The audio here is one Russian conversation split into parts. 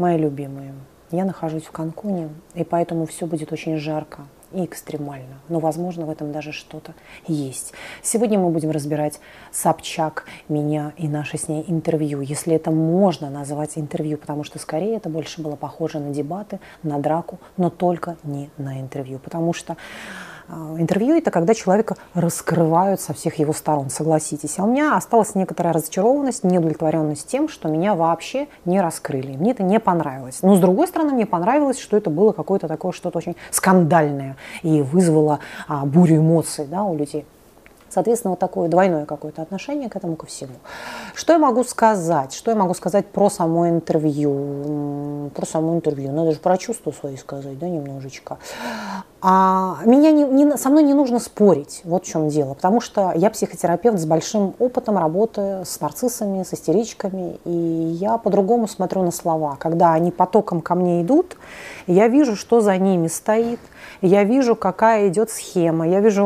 мои любимые, я нахожусь в Канкуне, и поэтому все будет очень жарко и экстремально. Но, возможно, в этом даже что-то есть. Сегодня мы будем разбирать Собчак, меня и наше с ней интервью, если это можно назвать интервью, потому что скорее это больше было похоже на дебаты, на драку, но только не на интервью, потому что интервью – это когда человека раскрывают со всех его сторон, согласитесь. А у меня осталась некоторая разочарованность, неудовлетворенность тем, что меня вообще не раскрыли. Мне это не понравилось. Но, с другой стороны, мне понравилось, что это было какое-то такое что-то очень скандальное и вызвало а, бурю эмоций да, у людей. Соответственно, вот такое двойное какое-то отношение к этому ко всему. Что я могу сказать? Что я могу сказать про само интервью? Про само интервью. Надо же про чувства свои сказать, да, немножечко. А меня не, не, со мной не нужно спорить, вот в чем дело, потому что я психотерапевт с большим опытом работы с нарциссами, с истеричками, и я по-другому смотрю на слова. Когда они потоком ко мне идут, я вижу, что за ними стоит, я вижу, какая идет схема, я вижу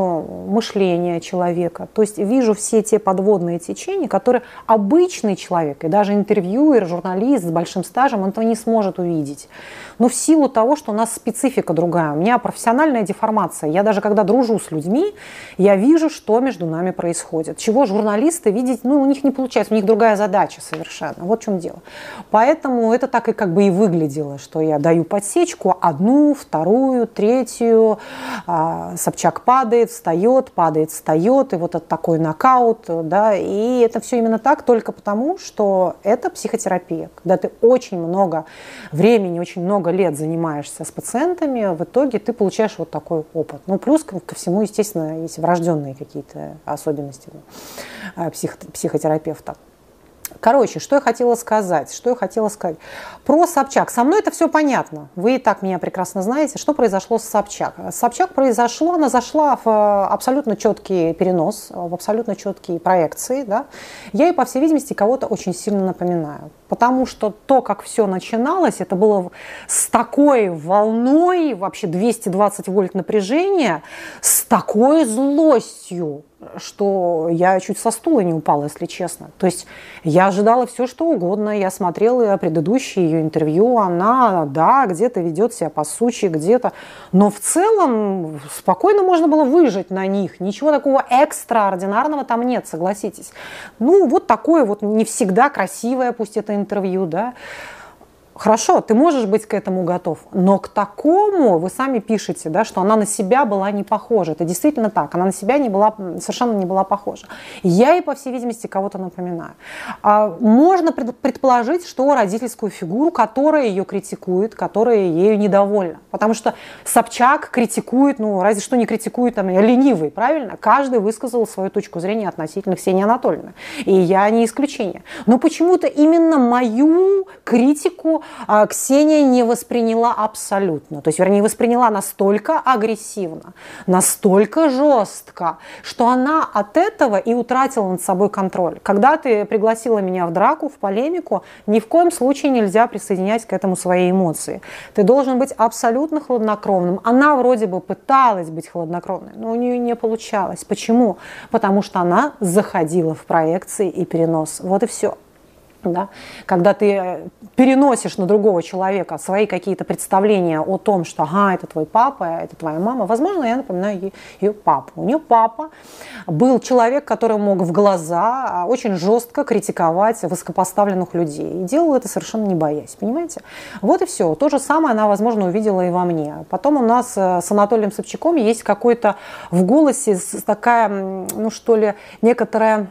мышление человека, то есть вижу все те подводные течения, которые обычный человек, и даже интервьюер, журналист с большим стажем, он этого не сможет увидеть. Но в силу того, что у нас специфика другая, у меня профессиональная деформация, я даже когда дружу с людьми, я вижу, что между нами происходит. Чего журналисты видеть, ну, у них не получается, у них другая задача совершенно. Вот в чем дело. Поэтому это так и как бы и выглядело, что я даю подсечку, одну, вторую, третью, а, Собчак падает, встает, падает, встает, и вот это такой нокаут, да, и это все именно так только потому, что это психотерапия, когда ты очень много времени, очень много лет занимаешься с пациентами, в итоге ты получаешь вот такой опыт. Ну, плюс ко всему, естественно, есть врожденные какие-то особенности э, псих, психотерапевта. Короче, что я хотела сказать? Что я хотела сказать? Про Собчак. Со мной это все понятно. Вы и так меня прекрасно знаете, что произошло с Собчак. С Собчак произошло, она зашла в э, абсолютно четкий перенос, в абсолютно четкие проекции. Да? Я ей, по всей видимости, кого-то очень сильно напоминаю. Потому что то, как все начиналось, это было с такой волной, вообще 220 вольт напряжения, с такой злостью, что я чуть со стула не упала, если честно. То есть я ожидала все, что угодно. Я смотрела предыдущие ее интервью. Она, да, где-то ведет себя по сучи, где-то. Но в целом спокойно можно было выжить на них. Ничего такого экстраординарного там нет, согласитесь. Ну, вот такое вот не всегда красивое, пусть это интервью, да. Хорошо, ты можешь быть к этому готов, но к такому вы сами пишете, да, что она на себя была не похожа. Это действительно так, она на себя не была, совершенно не была похожа. Я ей, по всей видимости, кого-то напоминаю. А можно предположить, что родительскую фигуру, которая ее критикует, которая ею недовольна. Потому что Собчак критикует, ну, разве что не критикует, там, ленивый, правильно? Каждый высказал свою точку зрения относительно Ксении Анатольевны. И я не исключение. Но почему-то именно мою критику Ксения не восприняла абсолютно. То есть, вернее, восприняла настолько агрессивно, настолько жестко, что она от этого и утратила над собой контроль. Когда ты пригласила меня в драку, в полемику, ни в коем случае нельзя присоединять к этому свои эмоции. Ты должен быть абсолютно хладнокровным. Она вроде бы пыталась быть хладнокровной, но у нее не получалось. Почему? Потому что она заходила в проекции и перенос. Вот и все. Да? Когда ты э, переносишь на другого человека свои какие-то представления о том, что ага, это твой папа, это твоя мама, возможно, я напоминаю ее папу. У нее папа был человек, который мог в глаза а, очень жестко критиковать высокопоставленных людей. И делал это совершенно не боясь, понимаете? Вот и все. То же самое она, возможно, увидела и во мне. Потом у нас э, с Анатолием Собчаком есть какой-то в голосе такая, ну что ли, некоторая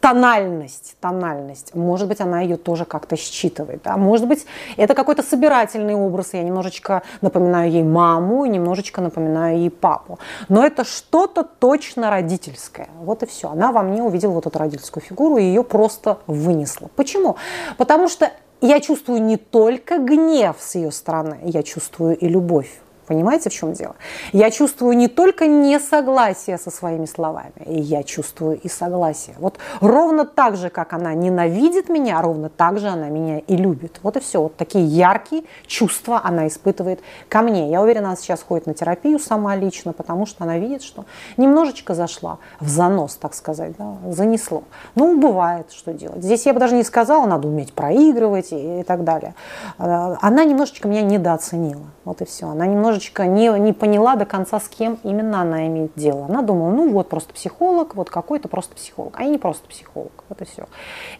тональность, тональность. Может быть, она ее тоже как-то считывает. Да? Может быть, это какой-то собирательный образ. Я немножечко напоминаю ей маму, и немножечко напоминаю ей папу. Но это что-то точно родительское. Вот и все. Она во мне увидела вот эту родительскую фигуру и ее просто вынесла. Почему? Потому что я чувствую не только гнев с ее стороны, я чувствую и любовь Понимаете, в чем дело? Я чувствую не только несогласие со своими словами, я чувствую и согласие. Вот ровно так же, как она ненавидит меня, ровно так же она меня и любит. Вот и все. Вот такие яркие чувства она испытывает ко мне. Я уверена, она сейчас ходит на терапию сама лично, потому что она видит, что немножечко зашла в занос, так сказать, да, занесло. Ну, бывает, что делать. Здесь я бы даже не сказала, надо уметь проигрывать и, и так далее. Э, она немножечко меня недооценила. Вот и все. Она немножечко не, не поняла до конца, с кем именно она имеет дело. Она думала, ну вот просто психолог, вот какой-то просто психолог. А я не просто психолог. И все.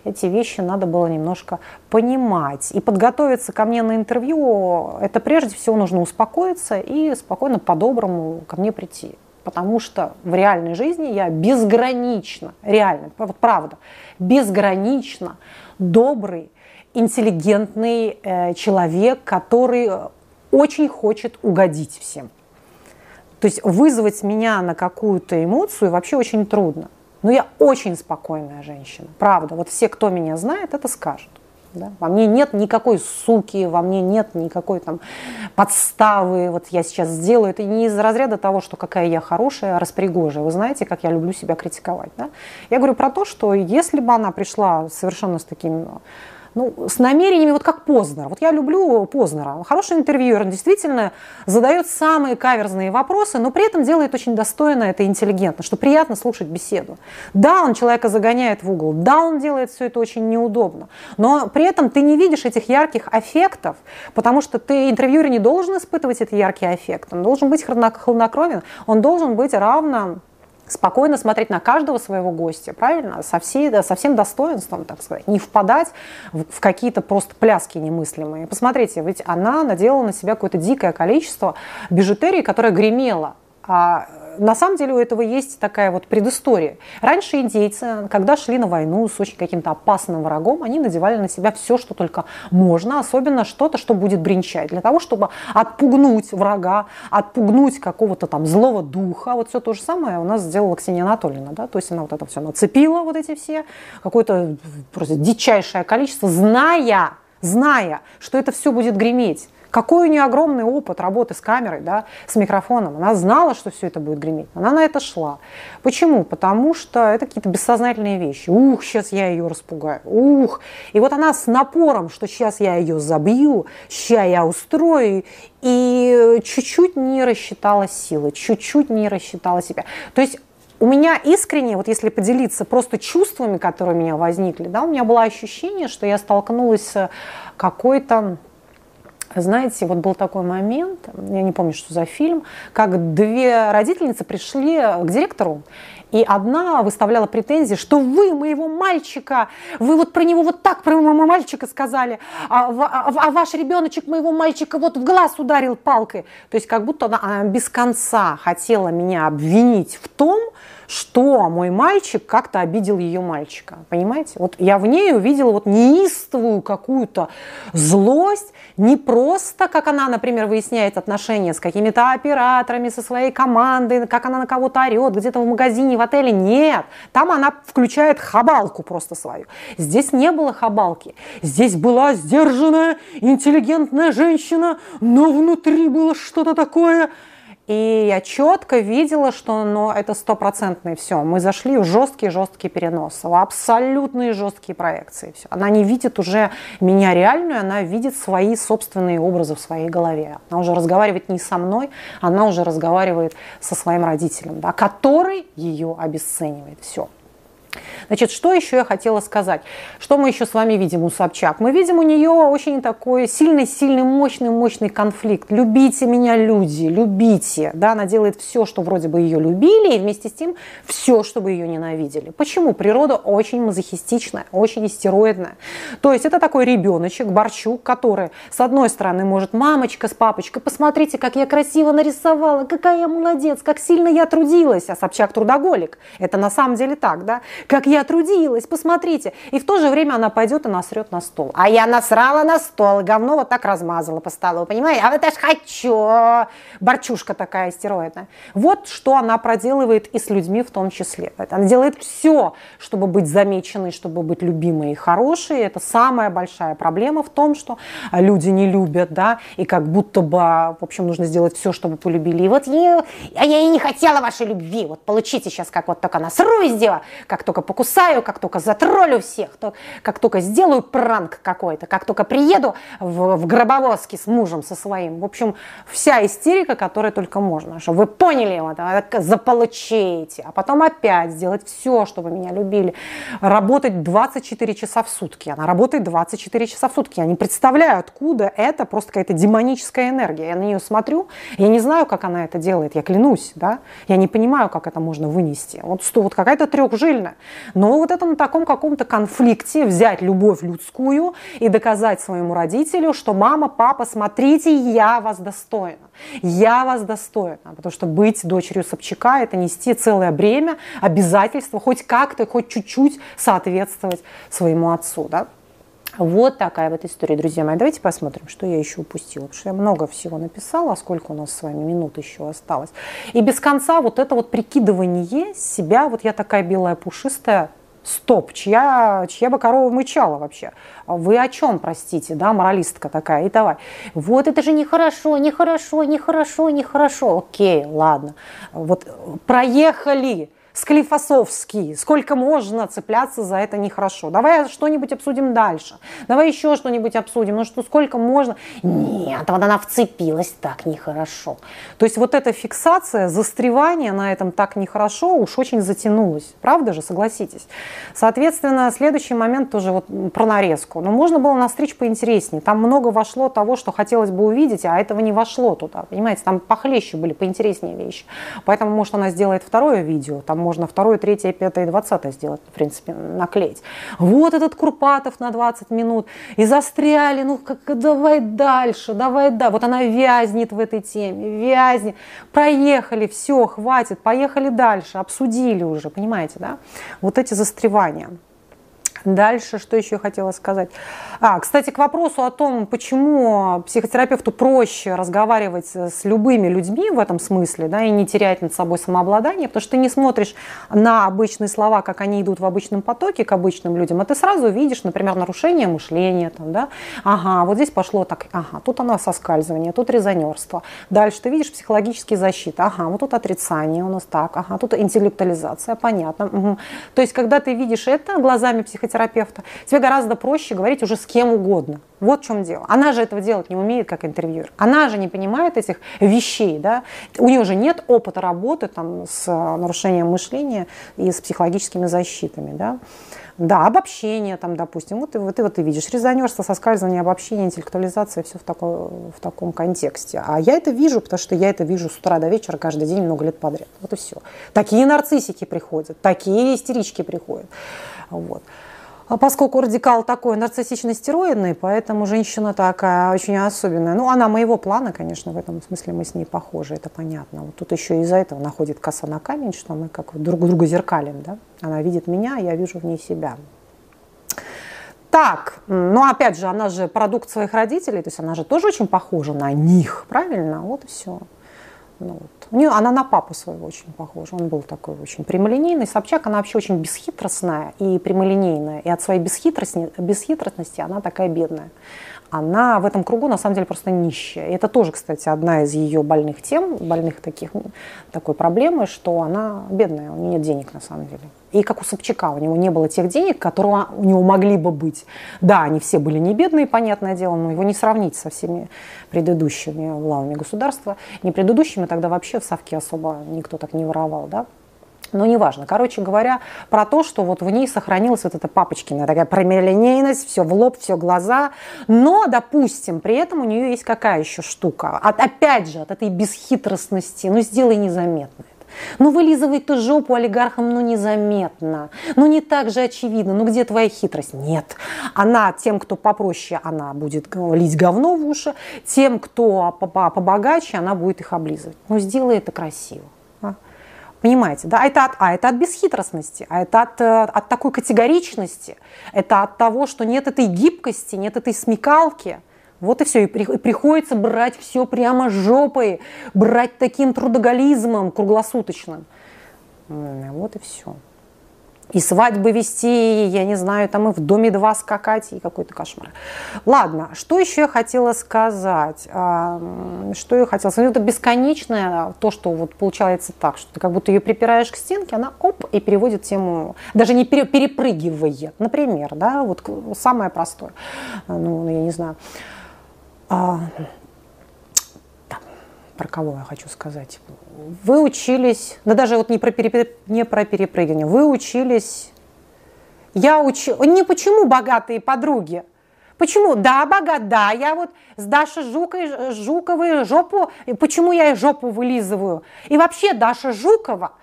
Эти вещи надо было немножко понимать. И подготовиться ко мне на интервью, это прежде всего нужно успокоиться и спокойно по-доброму ко мне прийти. Потому что в реальной жизни я безгранично, реально, вот правда, безгранично добрый, интеллигентный э, человек, который очень хочет угодить всем. То есть вызвать меня на какую-то эмоцию вообще очень трудно. Но я очень спокойная женщина, правда. Вот все, кто меня знает, это скажут. Да? Во мне нет никакой суки, во мне нет никакой там подставы. Вот я сейчас сделаю это не из разряда того, что какая я хорошая, распригожая. Вы знаете, как я люблю себя критиковать. Да? Я говорю про то, что если бы она пришла совершенно с таким ну, с намерениями, вот как Познер. Вот я люблю Познера. Хороший интервьюер, он действительно задает самые каверзные вопросы, но при этом делает очень достойно это интеллигентно, что приятно слушать беседу. Да, он человека загоняет в угол, да, он делает все это очень неудобно, но при этом ты не видишь этих ярких аффектов, потому что ты, интервьюер, не должен испытывать эти яркие аффекты, он должен быть хладнокровен, он должен быть равно спокойно смотреть на каждого своего гостя, правильно, со, всей, со всем достоинством, так сказать, не впадать в, в какие-то просто пляски немыслимые. Посмотрите, ведь она надела на себя какое-то дикое количество бижутерии, которая гремела. А на самом деле у этого есть такая вот предыстория. Раньше индейцы, когда шли на войну с очень каким-то опасным врагом, они надевали на себя все, что только можно, особенно что-то, что будет бренчать, для того, чтобы отпугнуть врага, отпугнуть какого-то там злого духа. Вот все то же самое у нас сделала Ксения Анатольевна, да, то есть она вот это все нацепила, вот эти все, какое-то просто дичайшее количество, зная, зная, что это все будет греметь. Какой у нее огромный опыт работы с камерой, да, с микрофоном. Она знала, что все это будет греметь. Она на это шла. Почему? Потому что это какие-то бессознательные вещи. Ух, сейчас я ее распугаю. Ух. И вот она с напором, что сейчас я ее забью, сейчас я устрою. И чуть-чуть не рассчитала силы, чуть-чуть не рассчитала себя. То есть у меня искренне, вот если поделиться просто чувствами, которые у меня возникли, да, у меня было ощущение, что я столкнулась с какой-то знаете, вот был такой момент, я не помню, что за фильм, как две родительницы пришли к директору, и одна выставляла претензии, что вы моего мальчика, вы вот про него вот так про моего мальчика сказали, а, а, а ваш ребеночек моего мальчика вот в глаз ударил палкой. То есть как будто она, она без конца хотела меня обвинить в том, что мой мальчик как-то обидел ее мальчика. Понимаете? Вот я в ней увидела вот неистовую какую-то злость, не просто, как она, например, выясняет отношения с какими-то операторами, со своей командой, как она на кого-то орет, где-то в магазине, в отеле. Нет, там она включает хабалку просто свою. Здесь не было хабалки. Здесь была сдержанная, интеллигентная женщина, но внутри было что-то такое и я четко видела, что ну, это стопроцентное все. Мы зашли в жесткий-жесткий перенос, в абсолютные жесткие проекции. Все. Она не видит уже меня реальную, она видит свои собственные образы в своей голове. Она уже разговаривает не со мной, она уже разговаривает со своим родителем, да, который ее обесценивает. Все. Значит, что еще я хотела сказать? Что мы еще с вами видим у Собчак? Мы видим у нее очень такой сильный, сильный, мощный, мощный конфликт. Любите меня, люди, любите. Да, она делает все, что вроде бы ее любили, и вместе с тем все, чтобы ее ненавидели. Почему? Природа очень мазохистичная, очень истероидная. То есть это такой ребеночек, Борчук, который с одной стороны может, мамочка с папочкой, посмотрите, как я красиво нарисовала, какая я молодец, как сильно я трудилась, а Собчак трудоголик. Это на самом деле так, да? Как я трудилась, посмотрите. И в то же время она пойдет и насрет на стол. А я насрала на стол, говно вот так размазала по столу, понимаете? А вот это ж хочу. Борчушка такая стероидная. Вот что она проделывает и с людьми в том числе. Она делает все, чтобы быть замеченной, чтобы быть любимой и хорошей. Это самая большая проблема в том, что люди не любят, да, и как будто бы, в общем, нужно сделать все, чтобы полюбили. И вот я, а я и не хотела вашей любви. Вот получите сейчас, как вот только насру из дела, как только покусаю, как только затроллю всех, то, как только сделаю пранк какой-то, как только приеду в, в гробовозке с мужем со своим. В общем, вся истерика, которая только можно. Чтобы вы поняли, вот, а, заполучите. А потом опять сделать все, чтобы меня любили. Работать 24 часа в сутки. Она работает 24 часа в сутки. Я не представляю, откуда это просто какая-то демоническая энергия. Я на нее смотрю, я не знаю, как она это делает, я клянусь, да. Я не понимаю, как это можно вынести. Вот, вот какая-то трехжильная. Но вот это на таком каком-то конфликте взять любовь людскую и доказать своему родителю, что мама, папа, смотрите, я вас достойна. Я вас достойна. Потому что быть дочерью Собчака – это нести целое бремя, обязательства, хоть как-то, хоть чуть-чуть соответствовать своему отцу. Да? Вот такая вот история, друзья мои. Давайте посмотрим, что я еще упустила. Потому что я много всего написала, а сколько у нас с вами минут еще осталось. И без конца вот это вот прикидывание себя, вот я такая белая пушистая, стоп, чья, чья бы корова мычала вообще? Вы о чем, простите, да, моралистка такая, и давай. Вот это же нехорошо, нехорошо, нехорошо, нехорошо. Окей, ладно. Вот проехали, Склифосовский. Сколько можно цепляться за это нехорошо? Давай что-нибудь обсудим дальше. Давай еще что-нибудь обсудим. Ну что, сколько можно? Нет, вот она вцепилась так нехорошо. То есть вот эта фиксация, застревание на этом так нехорошо уж очень затянулось. Правда же, согласитесь? Соответственно, следующий момент тоже вот про нарезку. Но можно было настричь поинтереснее. Там много вошло того, что хотелось бы увидеть, а этого не вошло туда. Понимаете, там похлеще были, поинтереснее вещи. Поэтому, может, она сделает второе видео, там можно второе, третье, пятое, двадцатое сделать, в принципе, наклеить. Вот этот Курпатов на 20 минут. И застряли, ну как, давай дальше, давай да. Вот она вязнет в этой теме, вязнет. Проехали, все, хватит, поехали дальше, обсудили уже, понимаете, да? Вот эти застревания. Дальше, что еще хотела сказать? А, кстати, к вопросу о том, почему психотерапевту проще разговаривать с любыми людьми в этом смысле, да, и не терять над собой самообладание, потому что ты не смотришь на обычные слова, как они идут в обычном потоке к обычным людям, а ты сразу видишь, например, нарушение мышления, там, да, ага, вот здесь пошло так, ага, тут оно соскальзывание, тут резонерство. Дальше ты видишь психологические защиты, ага, вот тут отрицание у нас так, ага, тут интеллектуализация, понятно. Угу. То есть, когда ты видишь это глазами психотерапевта, психотерапевта, тебе гораздо проще говорить уже с кем угодно. Вот в чем дело. Она же этого делать не умеет, как интервьюер. Она же не понимает этих вещей. Да? У нее же нет опыта работы там, с нарушением мышления и с психологическими защитами. Да? Да, обобщение там, допустим. Вот, вот, и вот ты видишь резонерство, соскальзывание, обобщение, интеллектуализация, все в, такой, в таком контексте. А я это вижу, потому что я это вижу с утра до вечера каждый день много лет подряд. Вот и все. Такие нарциссики приходят, такие истерички приходят. Вот. А поскольку радикал такой нарциссично-стероидный, поэтому женщина такая очень особенная. Ну, она моего плана, конечно, в этом смысле мы с ней похожи, это понятно. Вот тут еще из-за этого находит коса на камень, что мы как друг друга зеркалим, да? Она видит меня, я вижу в ней себя. Так, ну опять же, она же продукт своих родителей, то есть она же тоже очень похожа на них, правильно? Вот и все. Ну, вот. У нее, она на папу своего очень похожа. Он был такой очень прямолинейный. Собчак, она вообще очень бесхитростная и прямолинейная. И от своей бесхитрости, бесхитростности она такая бедная. Она в этом кругу на самом деле просто нищая. И это тоже, кстати, одна из ее больных тем, больных таких, такой проблемы, что она бедная, у нее нет денег на самом деле. И как у Собчака, у него не было тех денег, которые у него могли бы быть. Да, они все были не бедные, понятное дело, но его не сравнить со всеми предыдущими главами государства. Не предыдущими, тогда вообще в Совке особо никто так не воровал, да. Но неважно. Короче говоря, про то, что вот в ней сохранилась вот эта папочкина такая прямолинейность, все в лоб, все глаза. Но, допустим, при этом у нее есть какая еще штука? От, опять же, от этой бесхитростности. Ну, сделай незаметно. Ну, вылизывать ту жопу олигархам, ну, незаметно. Ну, не так же очевидно. Ну, где твоя хитрость? Нет. Она тем, кто попроще, она будет лить говно в уши. Тем, кто побогаче, она будет их облизывать. Ну, сделай это красиво. А? Понимаете, да? Это от, а это от бесхитростности, а это от, э, от такой категоричности, это от того, что нет этой гибкости, нет этой смекалки. Вот и все. И, при, приходится брать все прямо жопой, брать таким трудоголизмом круглосуточным. Вот и все и свадьбы вести, я не знаю, там и в доме два скакать, и какой-то кошмар. Ладно, что еще я хотела сказать? А, что я хотела сказать? Ну, это бесконечное, то, что вот получается так, что ты как будто ее припираешь к стенке, она оп, и переводит тему, даже не перепрыгивает. Например, да, вот самое простое, ну, я не знаю, а, про кого я хочу сказать. Вы учились, да даже вот не про, переп... не про перепрыгивание, вы учились, я учу, не почему богатые подруги, Почему? Да, богат, да, я вот с Дашей Жукой, Жуковой жопу, почему я ей жопу вылизываю? И вообще Даша Жукова,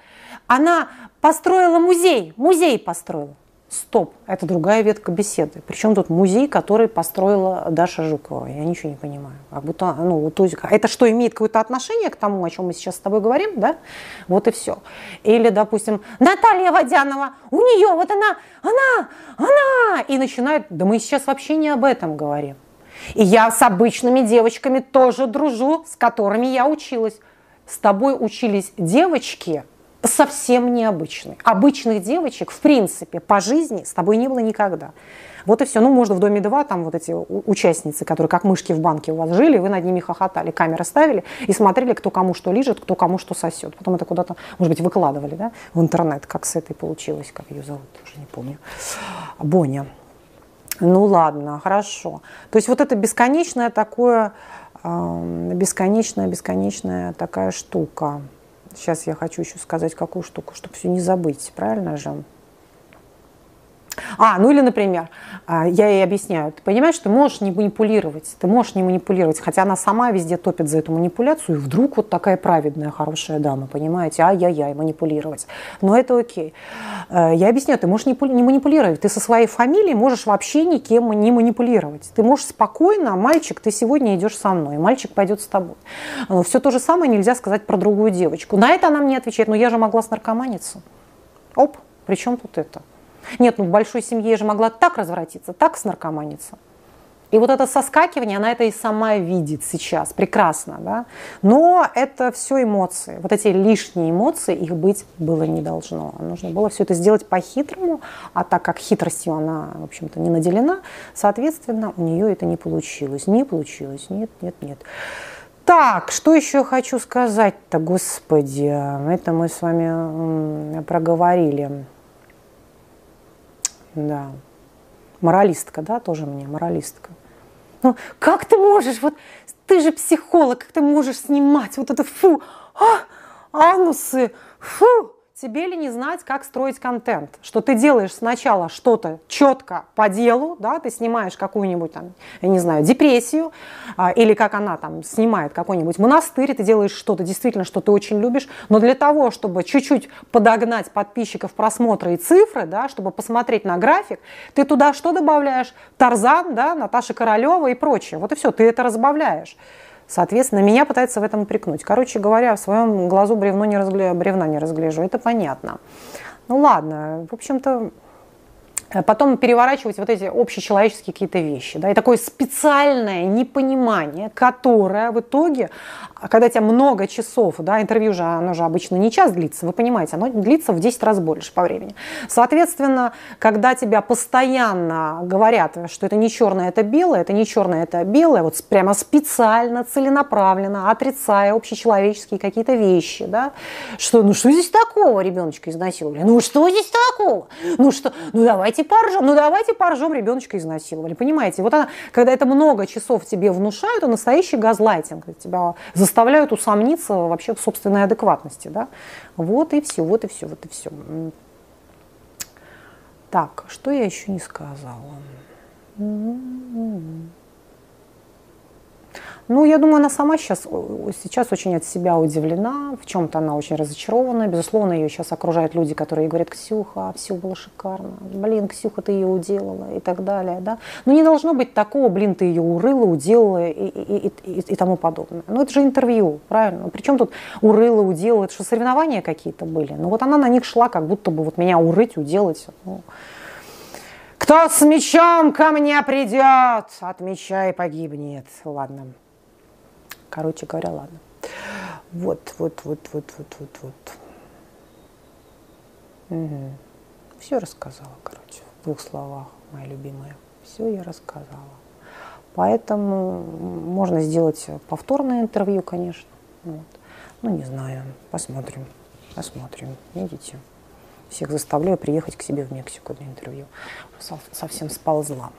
она построила музей, музей построила. Стоп, это другая ветка беседы. Причем тут музей, который построила Даша Жукова. Я ничего не понимаю. Как будто, ну, то есть, это что, имеет какое-то отношение к тому, о чем мы сейчас с тобой говорим, да? Вот и все. Или, допустим, Наталья Водянова, у нее вот она, она, она, и начинает, да мы сейчас вообще не об этом говорим. И я с обычными девочками тоже дружу, с которыми я училась. С тобой учились девочки – совсем необычный. Обычных девочек, в принципе, по жизни с тобой не было никогда. Вот и все. Ну, можно в доме два, там вот эти участницы, которые как мышки в банке у вас жили, вы над ними хохотали, камеры ставили и смотрели, кто кому что лежит, кто кому что сосет. Потом это куда-то, может быть, выкладывали, да, в интернет, как с этой получилось, как ее зовут, уже не помню. Боня. Ну ладно, хорошо. То есть вот это бесконечное такое, бесконечная, бесконечная такая штука. Сейчас я хочу еще сказать какую штуку, чтобы все не забыть, правильно же? А, ну или, например, а, я ей объясняю, ты понимаешь, ты можешь не манипулировать, ты можешь не манипулировать, хотя она сама везде топит за эту манипуляцию, и вдруг вот такая праведная, хорошая дама, понимаете, ай-яй-яй, манипулировать. Но это окей. Э, я объясняю, ты можешь не манипулировать, ты со своей фамилией можешь вообще никем не манипулировать. Ты можешь спокойно, мальчик, ты сегодня идешь со мной, мальчик пойдет с тобой. Все то же самое нельзя сказать про другую девочку. На это она мне отвечает, ну я же могла с наркоманиться. Оп, при чем тут это? Нет, ну в большой семье я же могла так развратиться, так снаркоманиться. И вот это соскакивание, она это и сама видит сейчас, прекрасно, да. Но это все эмоции. Вот эти лишние эмоции, их быть было не должно. Нужно было все это сделать по-хитрому, а так как хитростью она, в общем-то, не наделена, соответственно, у нее это не получилось. Не получилось, нет, нет, нет. Так, что еще хочу сказать-то, господи, это мы с вами проговорили. Да. Моралистка, да, тоже мне, моралистка. Ну, как ты можешь, вот ты же психолог, как ты можешь снимать вот это, фу, а, анусы, фу, тебе ли не знать, как строить контент? Что ты делаешь сначала что-то четко по делу, да, ты снимаешь какую-нибудь там, я не знаю, депрессию, а, или как она там снимает какой-нибудь монастырь, ты делаешь что-то действительно, что ты очень любишь, но для того, чтобы чуть-чуть подогнать подписчиков просмотра и цифры, да, чтобы посмотреть на график, ты туда что добавляешь? Тарзан, да, Наташа Королева и прочее. Вот и все, ты это разбавляешь. Соответственно, меня пытается в этом упрекнуть. Короче говоря, в своем глазу бревно не разгле... бревна не разгляжу. Это понятно. Ну ладно, в общем-то, потом переворачивать вот эти общечеловеческие какие-то вещи. Да, и такое специальное непонимание, которое в итоге, когда тебя много часов, да, интервью же, оно же обычно не час длится, вы понимаете, оно длится в 10 раз больше по времени. Соответственно, когда тебя постоянно говорят, что это не черное, это белое, это не черное, это белое, вот прямо специально, целенаправленно, отрицая общечеловеческие какие-то вещи, да, что, ну что здесь такого, ребеночка изнасиловали, ну что здесь такого, ну что, ну давайте поржем, ну давайте поржем, ребеночка изнасиловали. Понимаете, вот она, когда это много часов тебе внушают, то настоящий газлайтинг. Тебя заставляют усомниться вообще в собственной адекватности. Да? Вот и все, вот и все, вот и все. Так, что я еще не сказала? Ну, я думаю, она сама сейчас, сейчас очень от себя удивлена, в чем-то она очень разочарована. Безусловно, ее сейчас окружают люди, которые говорят, Ксюха, все было шикарно, блин, Ксюха, ты ее уделала и так далее. Да? Но не должно быть такого, блин, ты ее урыла, уделала и, и, и, и, тому подобное. Ну, это же интервью, правильно? Причем тут урыла, уделала, это что, соревнования какие-то были? Ну, вот она на них шла, как будто бы вот меня урыть, уделать. Ну, кто с мечом ко мне придет, от меча и погибнет. Ладно. Короче говоря, ладно. Вот, вот, вот, вот, вот, вот, вот. Угу. Все рассказала, короче, в двух словах, моя любимая. Все я рассказала. Поэтому можно сделать повторное интервью, конечно. Вот. Ну, не знаю, посмотрим, посмотрим. Видите, всех заставляю приехать к себе в Мексику для интервью. Совсем сползла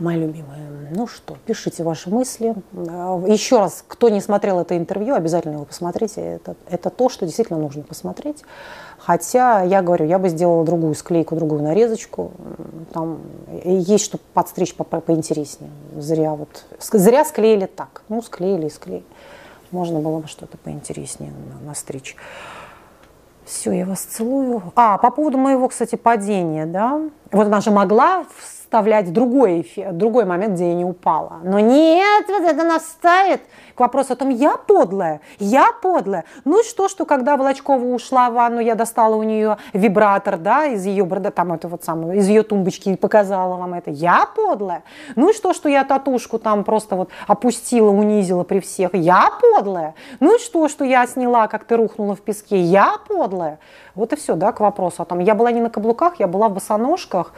мои любимые. Ну что, пишите ваши мысли. А, еще раз, кто не смотрел это интервью, обязательно его посмотрите. Это, это то, что действительно нужно посмотреть. Хотя, я говорю, я бы сделала другую склейку, другую нарезочку. Там есть что подстричь по -по поинтереснее. Зря вот, зря склеили так. Ну, склеили и склеили. Можно было бы что-то поинтереснее настричь. Все, я вас целую. А, по поводу моего, кстати, падения, да. Вот она же могла вставлять другой, эффект, другой момент, где я не упала. Но нет, вот это нас ставит к вопросу о том, я подлая, я подлая. Ну и что, что когда Волочкова ушла в ванну, я достала у нее вибратор, да, из ее, там это вот самое, из ее тумбочки и показала вам это. Я подлая. Ну и что, что я татушку там просто вот опустила, унизила при всех. Я подлая. Ну и что, что я сняла, как ты рухнула в песке. Я подлая. Вот и все, да, к вопросу о том. Я была не на каблуках, я была в босоножках,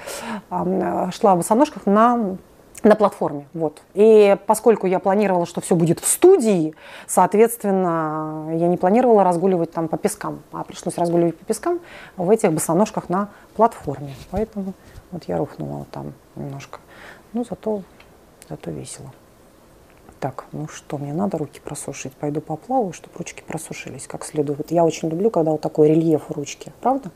шла в босоножках на на платформе. Вот. И поскольку я планировала, что все будет в студии, соответственно, я не планировала разгуливать там по пескам, а пришлось разгуливать по пескам в этих босоножках на платформе. Поэтому вот я рухнула там немножко. Ну, зато, зато весело. Так, ну что, мне надо руки просушить. Пойду поплаваю, чтобы ручки просушились как следует. Я очень люблю, когда вот такой рельеф ручки, правда?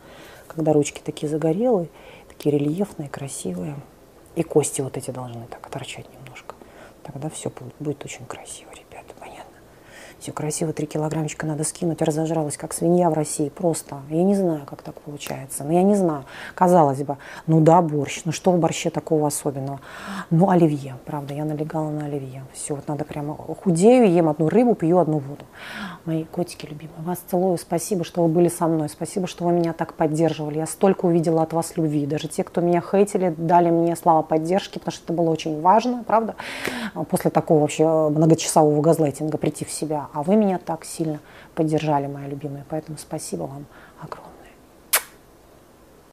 Когда ручки такие загорелые, такие рельефные, красивые. И кости вот эти должны так торчать немножко. Тогда все будет, очень красиво? Все красиво, три килограммчика надо скинуть. Разожралась, как свинья в России, просто. Я не знаю, как так получается. Но я не знаю. Казалось бы, ну да, борщ. Ну что в борще такого особенного? Ну, оливье, правда, я налегала на оливье. Все, вот надо прямо худею, ем одну рыбу, пью одну воду. Мои котики любимые, вас целую. Спасибо, что вы были со мной. Спасибо, что вы меня так поддерживали. Я столько увидела от вас любви. Даже те, кто меня хейтили, дали мне слова поддержки, потому что это было очень важно, правда? После такого вообще многочасового газлайтинга прийти в себя. А вы меня так сильно поддержали, мои любимые. Поэтому спасибо вам.